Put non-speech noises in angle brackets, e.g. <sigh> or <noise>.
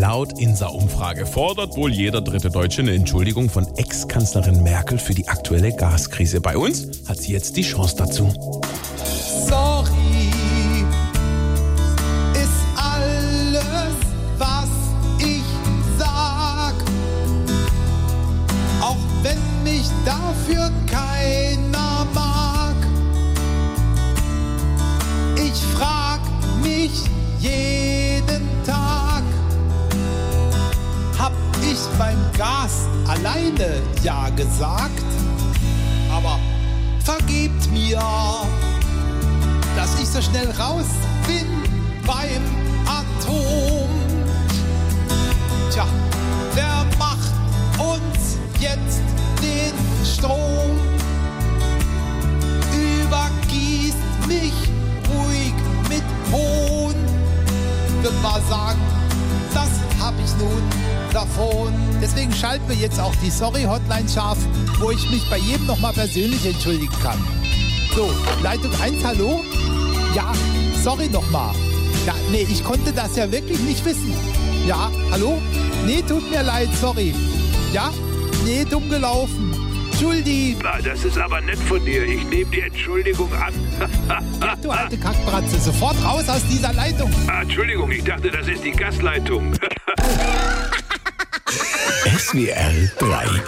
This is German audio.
Laut INSA-Umfrage fordert wohl jeder dritte Deutsche eine Entschuldigung von Ex-Kanzlerin Merkel für die aktuelle Gaskrise. Bei uns hat sie jetzt die Chance dazu. Sorry ist alles, was ich sag. Auch wenn mich dafür keiner ich beim Gas alleine Ja gesagt? Aber vergebt mir dass ich so schnell raus bin beim Atom. Tja, wer macht uns jetzt den Strom? Übergießt mich ruhig mit Hohn. Wird mal sagen, das hab ich nun davon. Deswegen schalten wir jetzt auch die Sorry-Hotline scharf, wo ich mich bei jedem nochmal persönlich entschuldigen kann. So, Leitung 1, hallo? Ja, sorry nochmal. Ja, nee, ich konnte das ja wirklich nicht wissen. Ja, hallo? Nee, tut mir leid, sorry. Ja? Nee, dumm gelaufen. Entschuldi. Na, das ist aber nett von dir. Ich nehme die Entschuldigung an. <laughs> Ja, du alte Kackbratze, sofort raus aus dieser Leitung. ah, Entschuldigung, ich dachte, das ist die Gasleitung. <laughs> SWR 3